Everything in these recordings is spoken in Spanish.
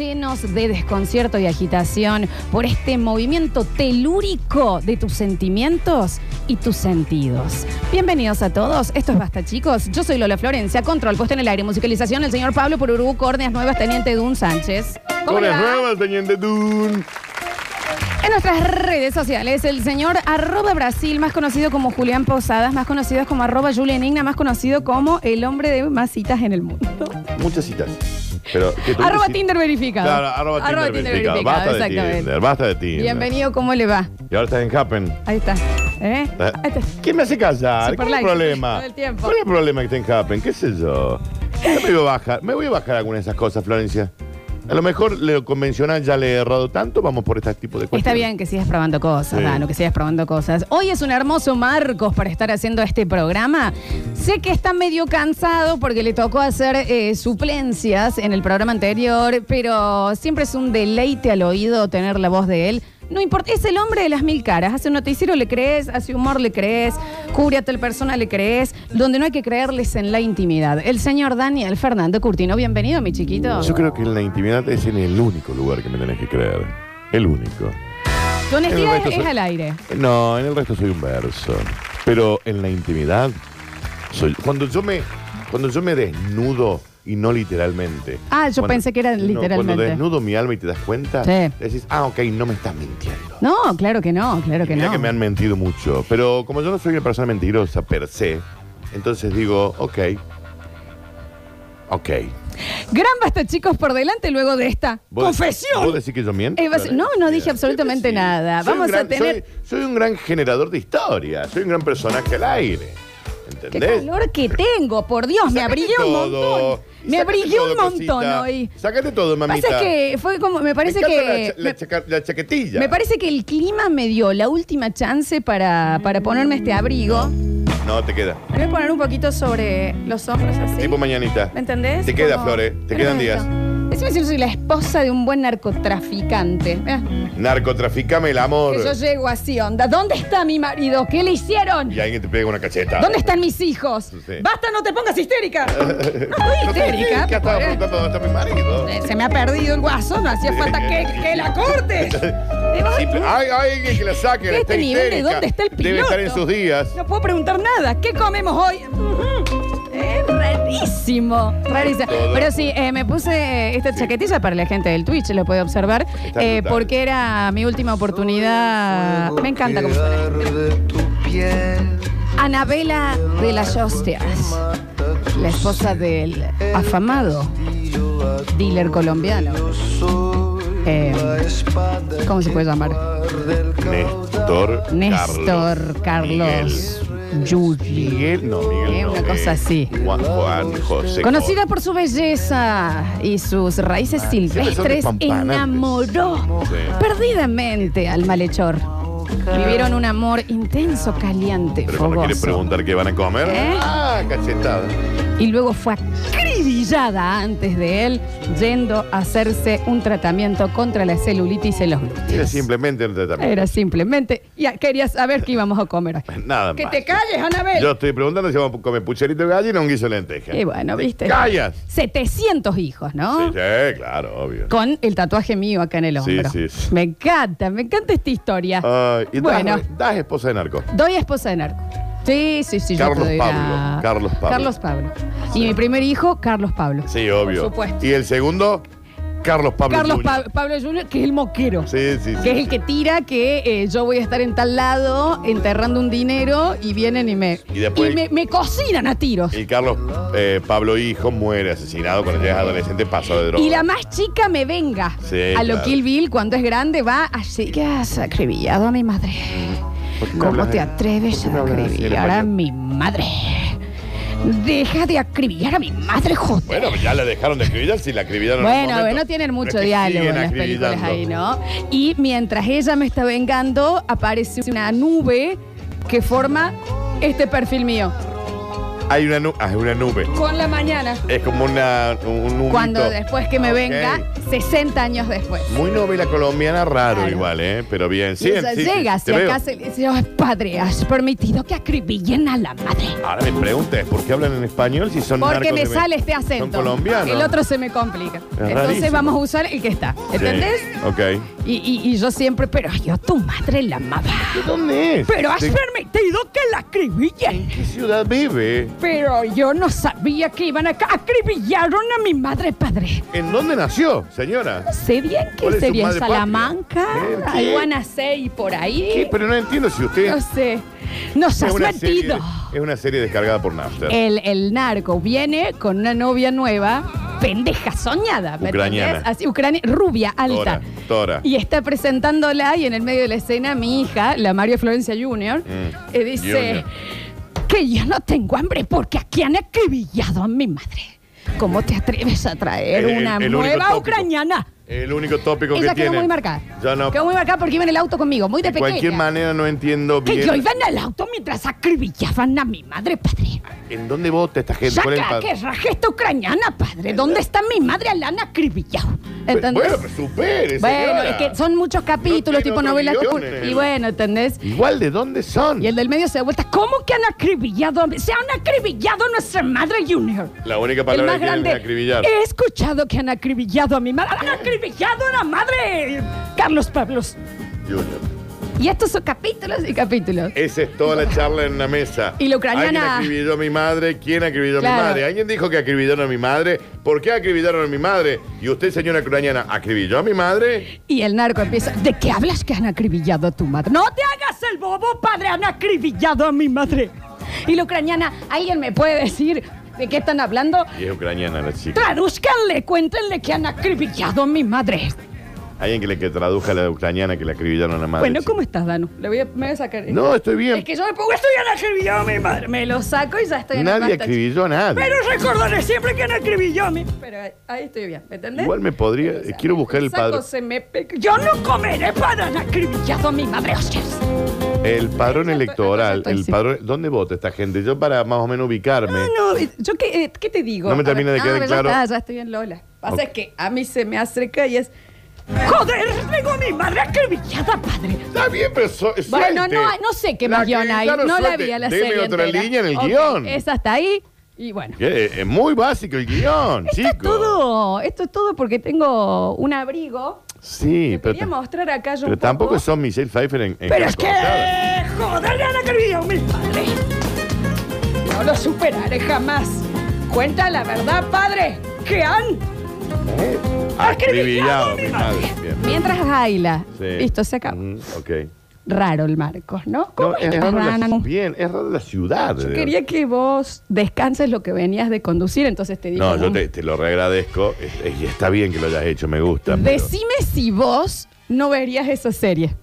llenos de desconcierto y agitación por este movimiento telúrico de tus sentimientos y tus sentidos. Bienvenidos a todos. Esto es Basta, chicos. Yo soy Lola Florencia, control, puesto en el aire, musicalización, el señor Pablo Pururú, córneas nuevas, teniente Dun Sánchez. ¿Cómo le Buenas va? nuevas, teniente Dun. En nuestras redes sociales, el señor arroba Brasil, más conocido como Julián Posadas, más conocido como arroba Julián Igna, más conocido como el hombre de más citas en el mundo. Muchas citas. Pero, ¿qué tú Arroba? Tinder verificado. Claro, arroba, Tinder, verificado. Basta de exactamente. Tinder, basta de Tinder. Bienvenido, ¿cómo le va? Y ahora estás en Happen. Ahí está. ¿Eh? ¿Eh? Ahí está. ¿Quién me hace callar? Super ¿Cuál es like, el problema? todo el tiempo. ¿Cuál es el problema que esté en Happen? ¿Qué sé yo? Me voy a bajar, me voy a bajar algunas de esas cosas, Florencia. A lo mejor lo convencional ya le he errado tanto, vamos por este tipo de cosas. Está bien que sigas probando cosas, Sí. Dano, que sigas probando cosas. Hoy es un hermoso Marcos para estar haciendo este programa. Sé que está medio cansado porque le tocó hacer eh, suplencias en el programa anterior, pero siempre es un deleite al oído tener la voz de él. No importa, es el hombre de las mil caras. Hace un noticiero, le crees, hace humor, le crees, cubre a tal persona, le crees. Donde no hay que creerles en la intimidad. El señor Daniel Fernando Curtino, bienvenido, mi chiquito. Yo creo que en la intimidad es en el único lugar que me tenés que creer. El único. Tu honestidad es soy- al aire. No, en el resto soy un verso. Pero en la intimidad soy. Cuando yo me, cuando yo me desnudo y no literalmente. Ah, yo Cuando- pensé que era no, literalmente. cuando desnudo mi alma y te das cuenta, Sí. decís, ah, ok, no me estás mintiendo. No, claro que no, claro que mira no. que me han mentido mucho. Pero como yo no soy una persona mentirosa per se, entonces digo, ok. Ok. Gran basta, chicos, por delante luego de esta ¿Vos- confesión. ¿Vos decís que yo miento? Eh, vas- no, no dije Mira, absolutamente nada. Soy un Vamos a gran- tener- Soy, soy un gran generador de historia. Soy un gran personaje al aire. Qué ¿Entendés? calor que tengo, por Dios, me Sácate abrigué un todo. montón. Y Me sácate abrigué todo, un montón cosita. hoy. Sácate todo, mamita. Pasa que fue como, me parece me encanta que. La, cha- la me, chaca- la chaquetilla. me parece que el clima me dio la última chance para, para ponerme este abrigo. No, te queda. Me voy a poner un poquito sobre los hombros así. Tipo mañanita. ¿Me entendés? Te queda, Como- Flores. Te quedan días. Yo soy la esposa de un buen narcotraficante. Mirá, Narcotraficame el amor. que yo llego así, onda. ¿Dónde está mi marido? ¿Qué le hicieron? Y alguien te pega una cacheta. ¿Dónde están mis hijos? Sí. Basta, no te pongas histérica. No estoy histérica. que estaba eh. preguntando dónde está mi marido. Eh, Se me ha perdido el guaso, no hacía falta que, que la cortes. Eh, Simple- Hay, hay alguien que la saque. Este está nivel de histérica. dónde está el Debe estar en sus días. No puedo preguntar nada. ¿Qué comemos hoy? Ujú. Es rarísimo. Rarísimo. Todo. Pero sí, eh, me puse esta chaquetilla para la gente del Twitch, lo puede observar, Está eh, brutal. porque era mi última oportunidad. Me encanta cómo suena. Anabela de las Hostias, la esposa del afamado dealer colombiano. Eh, ¿Cómo se puede llamar? Néstor. Néstor Carlos Yuli. Miguel. No, Miguel. Eh, no, una cosa así. Juan, Juan José. Conocida por su belleza y sus raíces silvestres, despampanantes. enamoró Sí. perdidamente al malhechor. Vivieron un amor intenso, caliente, Pero cuando quiere fogoso. preguntar qué van a comer. ¿Eh? Ah, cachetada. Y luego fue acribillada antes de él, yendo a hacerse un tratamiento contra la celulitis en los Era glúteos. simplemente un tratamiento. Era simplemente, ya quería saber qué íbamos a comer hoy. Nada Que más. te calles, Anabel. Yo estoy preguntando si vamos a comer pucherito de gallina o un guiso de lenteja. Y bueno, viste. ¡Callas! 700 hijos, ¿no? Sí, sí, claro, obvio. Con el tatuaje mío acá en el Sí, hombro. sí, sí. Me encanta, me encanta esta historia. Ay, y Bueno. das, das esposa de narco. Doy esposa de narco. Sí, sí, sí. yo Carlos te doy Pablo, la- Carlos Pablo. Carlos Pablo. Y mi primer hijo, Carlos Pablo. Sí, obvio. Por supuesto. Y el segundo, Carlos Pablo. Carlos Jr. Pa- Pablo Jr., que es el moquero. Sí, sí, sí. Que es el sí. que tira que eh, yo voy a estar en tal lado enterrando un dinero y vienen y me, Y después- me, me cocinan a tiros. Y Carlos eh, Pablo Hijo muere asesinado cuando ya es adolescente pasado de droga. Y la más chica me venga. Sí, a lo claro. Kill Bill, cuando es grande, va así que has acribillado a mi madre. ¿Por qué me ¿Cómo te atreves a en acribillar a mi madre? Deja de acribillar a mi madre, joder. Bueno, ya la dejaron de acribillar, si la acribillaron. en Bueno, momento. no tienen mucho diálogo en las películas acribillando. ahí, ¿no? Y mientras ella me está vengando, aparece una nube que forma este perfil mío. Hay una, nu- ah, es una nube. con la mañana. Es como una, un humito. Cuando después que me Ok. venga, 60 años después. Muy novela colombiana, raro Claro. igual, ¿eh? Pero bien. Sí, sí, llega te hacia veo. casa y le dice, "Ay, padre, has permitido que acribillen a la madre. Ahora mi pregunta es, ¿por qué hablan en español si son Porque narcos me de- sale este acento. Son colombianos. El otro se me complica. Entonces rarísimo. vamos a usar el que está. Sí, ¿Entendés? Ok. Y, y- y yo siempre, pero yo tu madre la amaba. ¿De dónde es? Pero has ¿De permitido que la acribillen. qué ciudad vive? Pero yo no sabía que iban a acribillaron a mi madre padre. ¿En dónde nació, señora? Sé bien que ¿Cuál es su sería en madre patria? Salamanca, ¿Eh? ¿Qué? algo a nacer y por ahí. ¿Qué? Pero no entiendo si usted... No sé. Nos has serie, metido. es una serie descargada por Napster. El, el narco viene con una novia nueva, pendeja, soñada, ¿me Ucraniana. entendés? Así, ucrania, rubia, alta. Tora, Tora. Y está presentándola y en el medio de la escena mi hija, la María Florencia Junior, Mm. eh, dice Junior. que yo no tengo hambre porque aquí han acribillado a mi madre. ¿Cómo te atreves a traer El- una el único nueva tópico. ucraniana? El único tópico Ella que quedó tiene. muy marcada. Yo no. Quedó muy marcada porque iba en el auto conmigo, muy de de cualquier pequeña. manera no entiendo que bien. yo iba en el auto mientras acribillaban a mi madre, padre. ¿En dónde vota esta gente? ¿Cuál es el Saca que raje esta ucraniana, padre. ¿Dónde está mi madre? La han acribillado. ¿Entendés? Bueno, pero supere, Bueno, señora. es que son muchos capítulos, tiene tipo otro novelas. guion de- en Y bueno, ¿entendés? Igual, ¿de dónde son? Y el del medio se da vuelta. ¿Cómo que han acribillado? a mi- Se han acribillado a nuestra madre Junior. La única palabra que tienen es acribillar. He escuchado que han acribillado a mi madre. Han acribillado a la madre Carlos Pablos. Junior. Y estos son capítulos y capítulos. Esa es toda la charla en una mesa. Y la ucraniana- ¿Alguien acribilló a mi madre? ¿Quién acribilló a Claro. mi madre? ¿Alguien dijo que acribillaron a mi madre? ¿Por qué acribillaron a mi madre? ¿Y usted, señora ucraniana, acribilló a mi madre? Y el narco empieza, ¿de qué hablas que han acribillado a tu madre? No te hagas el bobo, padre, han acribillado a mi madre. Y la ucraniana, ¿alguien me puede decir de qué están hablando? Y es ucraniana la chica. Traduzcanle, cuéntenle que han acribillado a mi madre. Alguien que le que traduzca a la ucraniana que le acribillaron a la madre. bueno. ¿cómo estás, Danu? Le voy a, me voy a sacar. No, estoy bien. Es que yo me pongo esto y han acribillado a mi madre. Me lo saco y ya estoy en el Nadie basta, acribilló a nadie. Pero recordaré siempre que han acribillado a mi. Pero ahí, estoy bien, ¿me entendés? Igual me podría. Quiero buscar el padrón. se me pe- Yo no comeré para acribillado a mi madre, hostias. El padrón electoral. El sí. padrón. ¿Dónde vota esta gente? Yo para más o menos ubicarme. No, no, yo qué, eh, ¿qué te digo? No me A termina ver, de quedar ah, claro. Ya, está, ya estoy bien, Lola. Pasa Ok. es que a mí se me acerca y es. ¡Joder! Tengo a mi madre acribillada, padre. Está bien, pero so- Bueno, suelte. no, no sé qué La más guion hay. No la suelte. vi a la Deme serie. otra entera. línea en el Ok, guion. Esa está ahí. Y bueno. Que Es muy básico el guion, Esto chicos. es todo. Esto es todo porque tengo un abrigo. Sí, que pero, quería mostrar acá yo pero un poco. tampoco son Michelle Pfeiffer en, en Pero es que. ¡Joder! Le han acribillado a mi padre. No lo superaré jamás. Cuenta la verdad, padre. Que han Cortada. Acribillado, mi madre. Bien. Mientras Jaila. Sí. Listo, se acabó. Mm, ok. Raro el Marcos, ¿no? ¿Cómo No, es raro la, bien, es raro la ciudad. Yo quería que vos descanses lo que venías de conducir, entonces te digo. No, yo te, te lo reagradezco. Es- es- Y está bien que lo hayas hecho, me gusta. pero- Decime si vos no verías esa serie.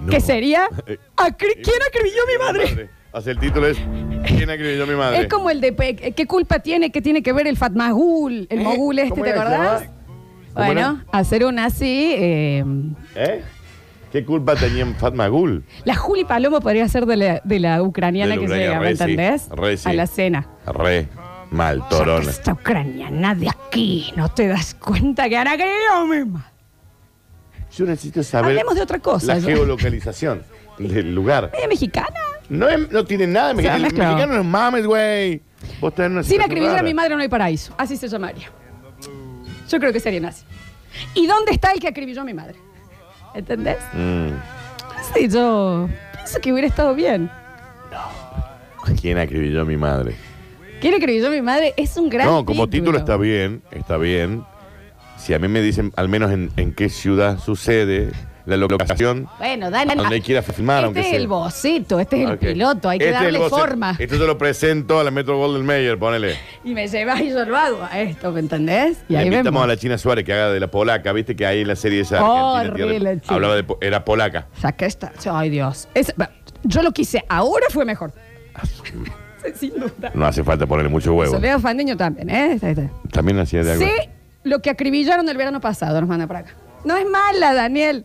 No. Que sería. Eh, "Acri- ¿Quién acribilló a mi madre? Hace el título es ¿Quién acribilló a mi madre? Es como el de pe- ¿Qué culpa tiene que tiene que ver el Fatmagul, el ¿Eh? mogul este, ¿Cómo ¿te acordás? ¿Se ¿Cómo Bueno, hacer una así. eh, ¿Eh? ¿Qué culpa tenía en Fatma Gul? la Juli Palomo podría ser de la, de la ucraniana De la que ucraniana, llega, ¿me re sí, entendés? re sí. A la cena. Re mal, torona. esta ucraniana de aquí, ¿no te das cuenta que han acribillado a mi madre? Yo necesito saber Hablemos de otra cosa. la yo. geolocalización del lugar. ¿Ella mexicana? No, es- no tiene nada de mexicano. El mexicano no es mames, güey. Vos en una Sin situación acribillar a rara. mi madre no hay paraíso. Así se llamaría. Yo creo que serían así. ¿Y dónde está el que acribilló a mi madre? ¿Entendés? Mm. Sí, yo pienso que hubiera estado bien. ¿Quién acribilló a mi madre? ¿Quién acribilló a mi madre? Es un gran no, como título está bien, está bien. Si a mí me dicen al menos en, en qué ciudad sucede, la locación, Bueno, dale. a donde quiera filmar, Este aunque es sea. el boceto, este es el piloto, hay que Este es el darle boceto. forma. Esto yo lo presento a la Metro Golden Mayer, ponele. Y me llevas y yo lo hago a esto, ¿me entendés? Y Le ahí invitamos vemos. a la China Suárez que haga de la polaca, viste que ahí en la serie esa Argentina Horrible, Tierra- China. hablaba de po- era polaca. Saca esta. Ay, Dios. Es- va, yo lo quise, ahora fue mejor. Sí, Sin duda. No hace falta ponerle mucho huevo. Soledad Fandiño también, ¿eh? Está, está. También hacía de algo. Sé lo que acribillaron el verano pasado, nos manda para acá. No es mala, Daniel.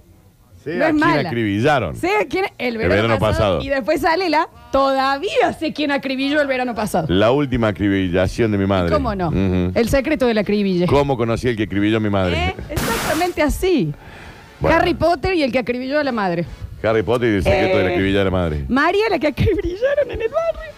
Sé no a es quién mala. acribillaron. Sé a quién el verano, verano pasado, pasado. Y después sale la todavía sé quién acribilló el verano pasado. La última acribillación de mi madre. ¿Cómo no? Ujú. El secreto del acribille. ¿Cómo conocí el que acribilló a mi madre? ¿Eh? Exactamente así. Bueno. Harry Potter y el que acribilló a la madre. Harry Potter y el secreto de la Eh. acribillar a la madre. María, la que acribillaron en el barrio.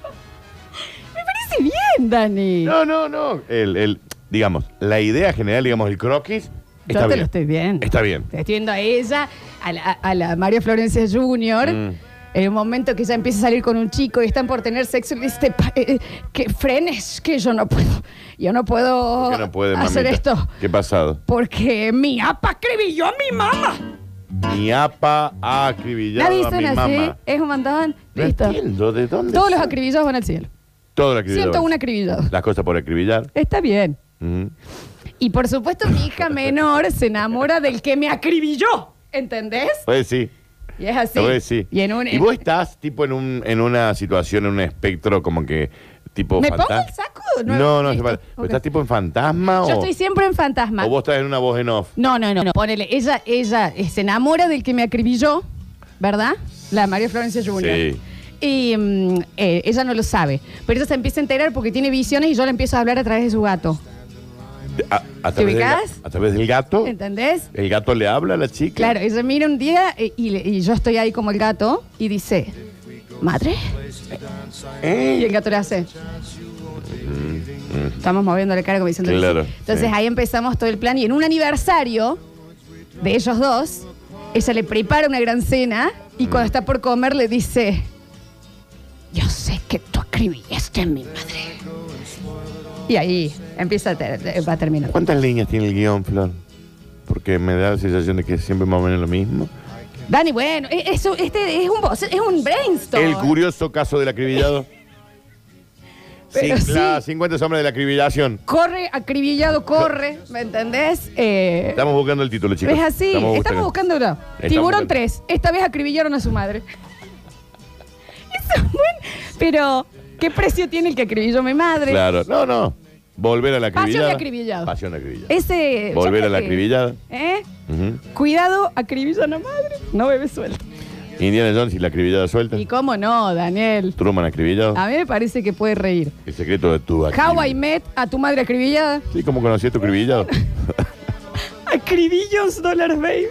Me parece bien, Dani. No, no, no. El, el, digamos, la idea general, digamos, el croquis, Yo está te bien. lo estoy viendo. Está bien. Te estoy viendo a ella, a la, a la María Florencia Jr., Mm. en un momento que ella empieza a salir con un chico y están por tener sexo, y le dice, "Pa- eh, que frenes, que yo no puedo, yo no puedo ¿Por qué no puede, hacer mamita? esto, ¿Qué ha pasado? porque mi apa acribilló a mi mamá. Mi apa ha acribillado a mi así, mamá. es un montón, No listo. entiendo de dónde. Todos los sale? acribillados van al cielo. Todo lo acribillado. 101 acribillados. Las cosas por acribillar. Está bien. Ujú. Y por supuesto mi hija menor se enamora del que me acribilló, ¿entendés? Pues sí. Y es así. Pues sí. Y en un... Y vos estás tipo en un en una situación, en un espectro como que tipo ¿Me pongo el saco? No, no. Ok. ¿Estás tipo en fantasma Yo o, estoy siempre en fantasma. o vos estás en una voz en off? No, no, no, no. Ponele, ella, ella eh, se enamora del que me acribilló, ¿verdad? La María Florencia Jr. Sí. Y mm, eh, ella no lo sabe. Pero ella se empieza a enterar porque tiene visiones y yo le empiezo a hablar a través de su gato. A, a través del, ubicás? ga- a través del gato. ¿Entendés? El gato le habla a la chica. Claro, ella mira un día eh, y, le- y yo estoy ahí como el gato y dice, ¿madre? Y ¿Eh? el gato le hace. Estamos moviendo la cara como diciendo. Claro, Entonces sí. ahí empezamos todo el plan y en un aniversario de ellos dos, ella le prepara una gran cena y Mm. cuando está por comer le dice, yo sé que tú acribillaste a mi madre. Y ahí empieza a, ter- va a terminar. ¿Cuántas líneas tiene el guion, Flor? Porque me da la sensación de que siempre más o menos lo mismo. Dani, bueno, e- eso, este es un, es un brainstorm. El curioso caso del acribillado. Pero la sí. 50 sombras de la acribillación. Corre, acribillado, corre, ¿me entendés? Eh, Estamos buscando el título, chicos. es así, estamos, buscándolo. Estamos Tiburón buscando. 3, esta vez acribillaron a su madre. Eso es bueno, pero ¿qué precio tiene el que acribilló a mi madre? Claro. No, no. Volver a la Pasión acribillada. de acribillado. Pasión de acribillada. Ese. Volver a la que- acribillada. ¿Eh? Ujú. Cuidado, acribillan a madre. No bebe suelto. Indiana Jones y la acribillada suelta. ¿Y cómo no, Daniel? Truman acribillado. A mí me parece que puede reír. El secreto de tu How I acribillado. met a tu madre acribillada. Sí, ¿cómo conocí a tu acribillado? Acribillos dólares, baby.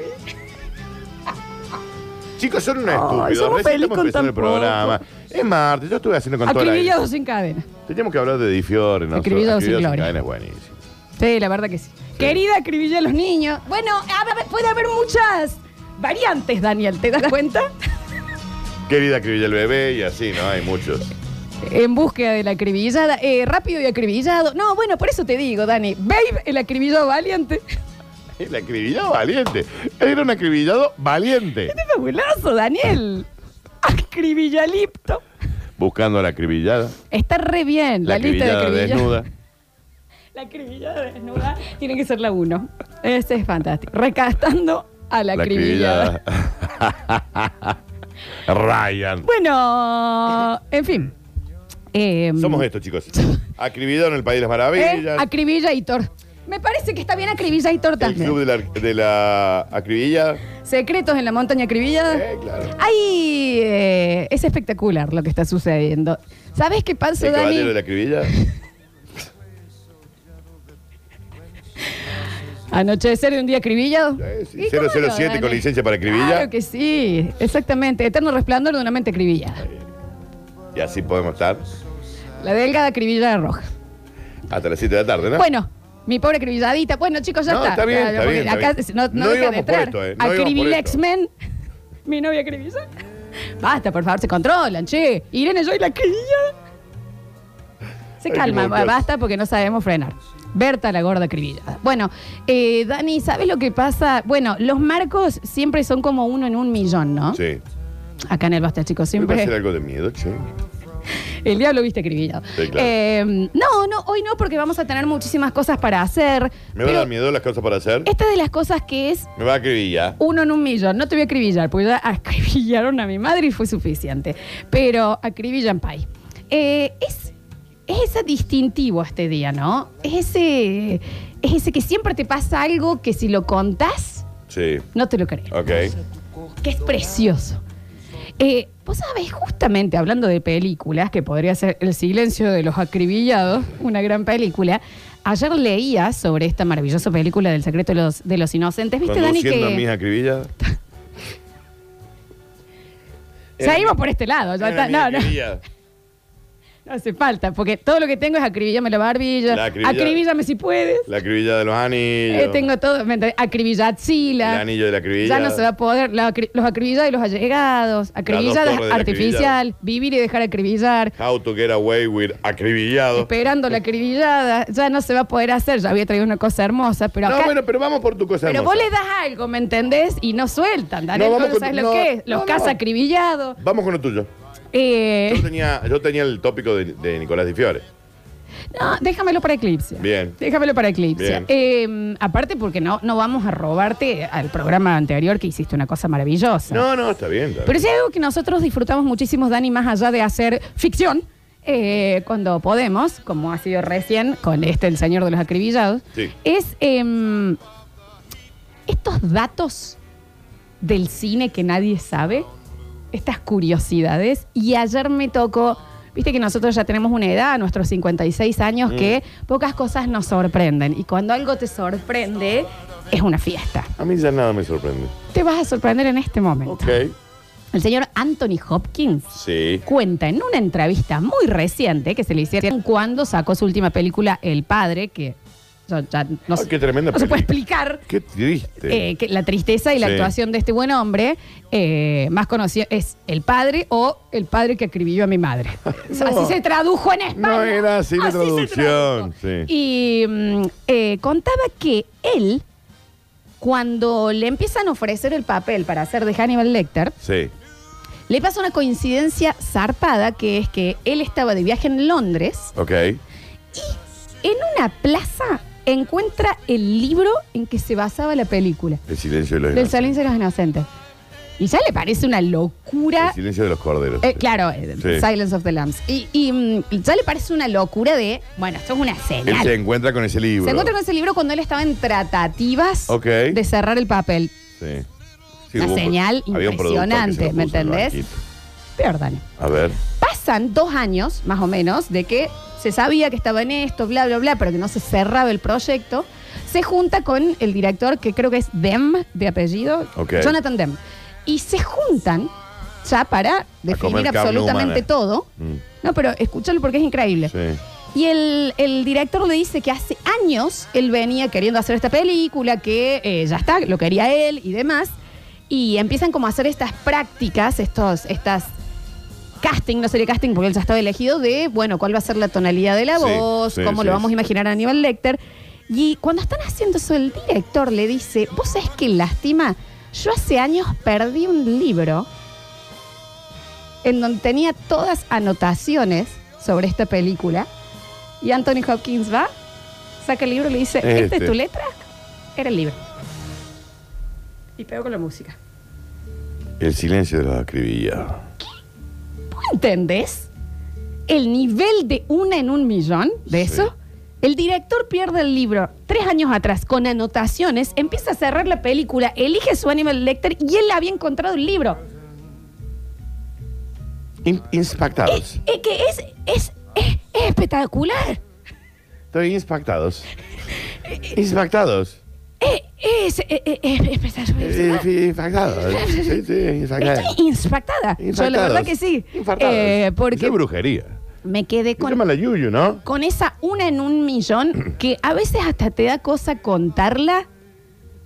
Chicos, son unos Ay, estúpidos. somos Recién felices estamos con empezando el tan poco. Es martes, yo estuve haciendo con toda la... Acribillados sin cadena. Teníamos que hablar de Difiore, ¿no? Acribillados sin gloria. cadena es buenísimo. Sí, la verdad que sí. Querida acribilla a los niños. Bueno, a puede haber muchas variantes, Daniel, ¿te das cuenta? Querida acribilla el bebé y así, ¿no? Hay muchos. En búsqueda de la acribillada. Eh, rápido y acribillado. No, bueno, por eso te digo, Dani. Babe, el acribillado valiente. El acribillado valiente. Era un acribillado valiente. Este es fabuloso, Daniel. Acribillalipto. Buscando a la acribillada. Está re bien la, La lista de acribillada desnuda. La acribillada desnuda tiene que ser la uno. Ese es fantástico. Recastando a la, La acribillada. acribillada. Ryan. Bueno, en fin. Eh, Somos estos, chicos. Acribillado en el País de las eh, Maravillas. Acribillator. Me parece que está bien Acribillator el también. club de la, de la acribillada. Secretos en la montaña acribillada. Eh, claro. Ay, eh, es espectacular lo que está sucediendo. ¿Sabes qué pasa, El Dani? caballero de la acribillada. Anochecer de un día acribillado. Sí, ¿Y cómo no, 007 Dani? con licencia para acribillar. Claro que sí, exactamente. Eterno resplandor de una mente acribillada. Y así podemos estar La delgada acribillada roja. hasta las 7 de la tarde, ¿no? Bueno, mi pobre acribilladita. Bueno, chicos, ya No, está. está bien, está porque bien, está Acá bien. no, no, No deja íbamos de por entrar. esto, eh, no íbamos por Acribilex-men. Mi novia acribilla. Basta, por favor, se controlan, che. Irene, yo y la acribillada. Se calma, basta porque no sabemos frenar. Berta la gorda acribillada. Bueno, eh, Dani, ¿sabes lo que pasa? Bueno, los marcos siempre son como uno en un millón, ¿no? Sí. Acá en el Basta, chicos, ¿Me va a hacer siempre. algo de miedo, che? El diablo viste acribillado. Sí, claro. Eh, no, no, hoy no, porque vamos a tener muchísimas cosas para hacer. ¿Me va a dar miedo las cosas para hacer? Esta de las cosas que es Me va a acribillar. uno en un millón. No te voy a acribillar, porque ya acribillaron a mi madre y fue suficiente. Pero acribillan pay. Eh, es, es ese distintivo este día, ¿no? Es ese, es ese que siempre te pasa algo que si lo contás, Sí. No te lo creo. Ok. Que es precioso. Eh, Vos sabés, justamente hablando de películas, que podría ser El silencio de los acribillados, una gran película. Ayer leía sobre esta maravillosa película del secreto de los, de los inocentes. ¿Viste, Dani, Conduciendo a que mis acribilladas. seguimos por este lado? ya está- no, no. No hace falta, porque todo lo que tengo es acribillame la barbilla, La acribilla- acribíllame si puedes. La acribilla de los anillos. Eh, tengo todo, ¿me entendés? acribillatzila. El anillo de la acribilla. Ya no se va a poder. la acri- los acribillados y los allegados. Acribillada torres del artificial. Vivir y dejar acribillar. How to get away with acribillado. Esperando la acribillada. Ya no se va a poder hacer. Ya había traído una cosa hermosa. Pero No, bueno, pero vamos por tu cosa pero hermosa. vos le das algo, ¿me entendés? Y no sueltan. Daniel, No, vamos ¿no con- sabes lo no, que es? Los no, casa no. acribillados. Vamos con lo tuyo. Eh, Yo tenía, yo tenía el tópico de, de Nicolás Di Fiore. no, déjamelo para Eclipse. Bien. Déjamelo para Eclipse. Bien. Eh, aparte, porque no, no vamos a robarte al programa anterior que hiciste una cosa maravillosa. No, no, está bien. está Pero bien. si hay algo que nosotros disfrutamos muchísimo, Dani, más allá de hacer ficción, eh, cuando podemos, como ha sido recién con este El Señor de los Acribillados, Sí. es em, estos datos del cine que nadie sabe, estas curiosidades. Y ayer me tocó, viste que nosotros ya tenemos una edad, nuestros 56 años, Mm. que pocas cosas nos sorprenden. Y cuando algo te sorprende, es una fiesta. A mí ya nada me sorprende. Te vas a sorprender en este momento. Ok. El señor Anthony Hopkins Sí. cuenta en una entrevista muy reciente que se le hicieron cuando sacó su última película El Padre, que yo ya no, Ay, sé- qué tremenda no se puede película. explicar Qué triste. eh, que la tristeza y la Sí. actuación de este buen hombre, eh, más conocido es El Padre o El Padre que acribilló a mi madre. O sea, No. Así se tradujo en España. No era así la se traducción, tradujo. sí. Y mm, eh, contaba que él, cuando le empiezan a ofrecer el papel para hacer de Hannibal Lecter, sí. le pasa una coincidencia zarpada que es que él estaba de viaje en Londres Ok. en una plaza encuentra el libro en que se basaba la película El silencio de los del inocentes. silencio de los inocentes. Y ya le parece una locura. El silencio de los corderos. eh, claro, eh, Sí. Silence of the Lambs. Y, y, mm, ya le parece una locura de, bueno, esto es una Él señal. se encuentra con ese libro. Se encuentra con ese libro cuando él estaba en tratativas Ok. de cerrar el papel. Sí. Sí, Una hubo un- señal había un productor que se lo impresionante, ¿me puso en el entendés? banquito. Peor, Dani. A ver. Pasan dos años, más o menos, de que se sabía que estaba en esto, bla, bla, bla, pero que no se cerraba el proyecto. Se junta con el director, que creo que es Dem, de apellido, Ok. Jonathan Dem. Y se juntan ya para definir comer carne absolutamente humana. todo. Mm, No, pero escúchalo porque es increíble. sí. Y el, el director le dice que hace años él venía queriendo hacer esta película, que eh, ya está, lo quería él y demás. Y empiezan como a hacer estas prácticas, estos, estas casting, no sería casting porque él ya estaba elegido, de, bueno, cuál va a ser la tonalidad de la Sí, voz, sí, cómo sí, lo vamos a sí. imaginar a Aníbal Lecter. Y cuando están haciendo eso, el director le dice, vos sabés qué lástima, yo hace años perdí un libro en donde tenía todas anotaciones sobre esta película. Y Anthony Hopkins va, saca el libro y le dice, ¿esta Este. es tu letra? Era el libro. Y pegó con la música. El silencio de los acribillados. ¿Vos entendés el nivel de una en un millón de Sí. eso? El director pierde el libro tres años atrás con anotaciones, empieza a cerrar la película, elige su Animal Lecter y él había encontrado el libro. In-. Es que es, es, es- es espectacular. Estoy inspactados. Inspactados. Es, es, es- es- es. Eh. Estoy impactada. Yo la verdad que sí. Eh, porque brujería. me quedé Se llama con, la yuyu, ¿no? con esa una en un millón que a veces hasta te da cosa contarla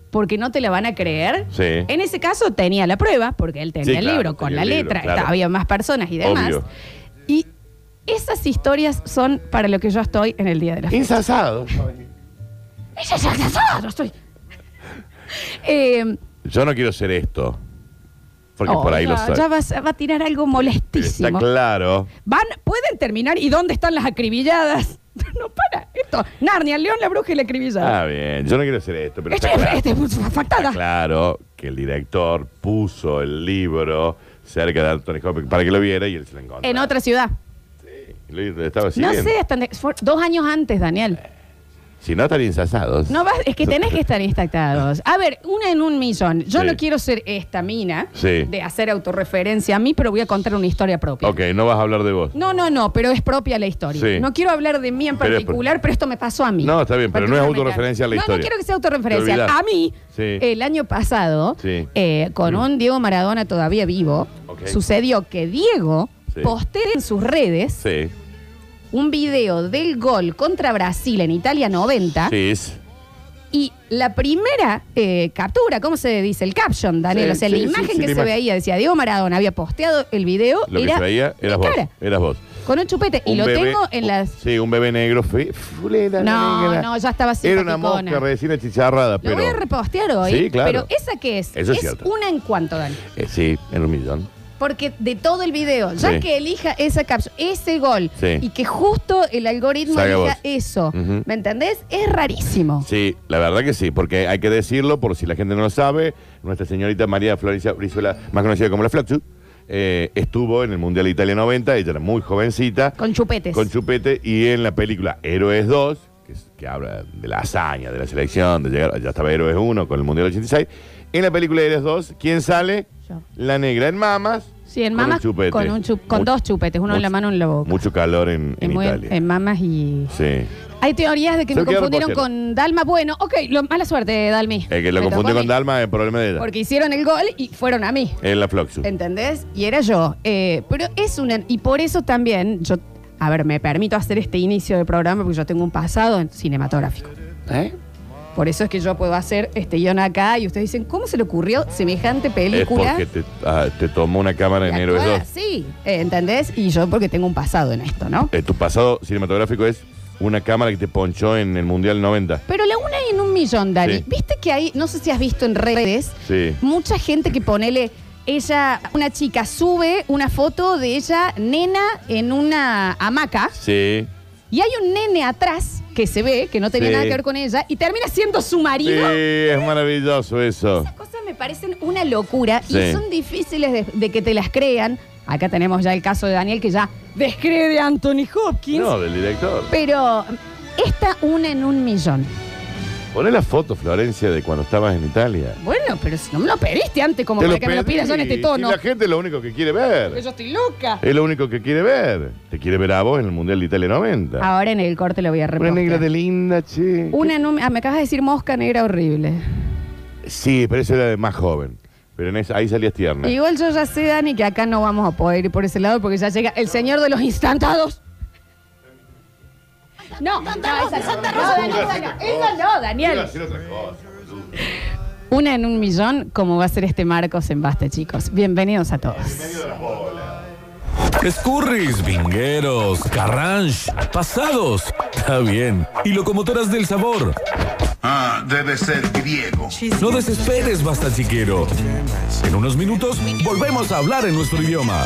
porque no te la van a creer. Sí. En ese caso tenía la prueba, porque él tenía Sí, el claro, libro con tenía la el libro, letra, claro. estaba- había más personas y demás. Obvio. Y esas historias son para lo que yo estoy en el día de la fiesta. Insasados. Ella ya estoy. Eh, Yo no quiero ser esto. Porque oh, por ahí ya, lo soy. Ya vas- va a tirar algo Está molestísimo. claro. Van, pueden terminar. ¿Y dónde están las acribilladas? No para. Esto. Narnia, el león, la bruja y la acribillada. Ah, bien. Yo no quiero ser esto, pero Esto está es, claro. este es factada. Está claro que el director puso el libro cerca de Anthony Hopkins para que lo viera y él se lo encontró. En otra ciudad. Lo estaba No siguiendo. sé, hasta fue dos años antes, Daniel. Si no, estarían ensasados. No vas- es que tenés que estar instactados. A ver, una en un millón. Yo Sí. no quiero ser esta mina Sí. de hacer autorreferencia a mí, pero voy a contar una historia propia. Ok, no vas a hablar de vos. No, no, no, pero es propia la historia. Sí. No quiero hablar de mí en Pero es particular, pero, esto me pasó a mí. No, está bien, pero no es autorreferencia a la No, historia. no quiero que sea autorreferencia. Olvidás. A mí, Sí. el año pasado, Sí. eh, con un Diego Maradona todavía vivo, Ok. sucedió que Diego Sí. postea en sus redes Sí. Un video del gol contra Brasil en Italia 90 Sí. es- y la primera eh, captura, ¿cómo se dice? El caption, Daniel. Sí, o sea, sí, la imagen que la se imagen. veía, decía Diego Maradona había posteado el video, Lo que era se veía eras vos. cara, Eras vos. con un chupete. y lo bebé- tengo en las... Sí, un bebé negro. fe- fulera No, negra. no, ya estaba Era una mosca recién achicharrada, Lo pero. voy a repostear hoy. Sí, claro. Pero ¿esa qué es? Eso es cierto. una en cuanto, Dani. Eh, sí, en un millón. Porque de todo el video, ya Sí. que elija esa caption, ese gol, Sí. y que justo el algoritmo Salga vos. eso, Ujú. ¿me entendés? Es rarísimo. Sí, la verdad que sí, porque hay que decirlo, por si la gente no lo sabe, nuestra señorita María Florencia Brizuela, más conocida como la Flaxu, eh, estuvo en el Mundial de Italia 90, ella era muy jovencita, Con chupetes. con chupete, y en la película Héroes 2, que, es- que habla de la hazaña, de la selección, de llegar, ya estaba Héroes 1 con el Mundial 86, en la película Héroes 2, ¿quién sale? Yo. La negra en mamas. Sí, en con mamas un chupete. con, un chup- con Mucho- dos chupetes, uno en la mucho- mano y en la boca. Mucho calor en, en muy- Italia. en mamas y... Sí. Hay teorías de que Se me lo confundieron con Dalma. Bueno, ok, lo- mala suerte, Dalmi. El que lo Me tocó confundió a con mí. Dalma es el problema de ella. Porque hicieron el gol y fueron a mí. En la Flaxu. ¿Entendés? Y era yo. Eh, pero es una. Y por eso también yo. A ver, me permito hacer este inicio de programa porque yo tengo un pasado en cinematográfico. ¿Eh? Por eso es que yo puedo hacer este guion acá y ustedes dicen, ¿cómo se le ocurrió semejante Es película? porque te, ah, te tomó una cámara en Héroes actuar 2. así, eh, ¿entendés? Y yo porque tengo un pasado en esto, ¿no? Eh, tu pasado cinematográfico es una cámara que te ponchó en el Mundial 90. Pero la una en un millón, Dani. Sí. ¿Viste que hay, no sé si has visto en redes, Sí. mucha gente que ponele, ella, una chica sube una foto de ella, nena, en una hamaca, Sí. y hay un nene atrás que se ve, que no tenía Sí. nada que ver con ella, y termina siendo su Sí, marido. es maravilloso eso. Esas cosas me parecen una locura Sí. y son difíciles de, de que te las crean. Acá tenemos ya el caso de Daniel que ya descree de Anthony Hopkins. No, del director. Pero esta una en un millón. Poné la foto, Florencia, de cuando estabas en Italia. Bueno, pero si no me lo pediste antes como Te para que me lo pedí. pidas yo en este tono. Y la gente es lo único que quiere Porque ver. yo estoy loca. Es lo único que quiere ver. Te quiere ver a vos en el Mundial de Italia 90. Ahora en el corte lo voy a Una repostear. negra de linda, che. Una en un- ah, me acabas de decir mosca negra horrible. Sí, pero eso era de más joven. Pero en esa, ahí salías tierna. Igual yo ya sé, Dani, que acá no vamos a poder ir por ese lado porque ya llega el señor de los instantados. No, no, esa no. No, Daniel, esa no. Esa no, Daniel. Iba a hacer otra cosa, boludo. Una en un millón, como va a ser este Marcos en Basta, chicos. Bienvenidos a todos. Escurris, vingueros, carranche, pasados. Está bien. Y locomotoras del sabor. Ah, debe ser griego. No desesperes, basta chiquero. En unos minutos volvemos a hablar en nuestro idioma.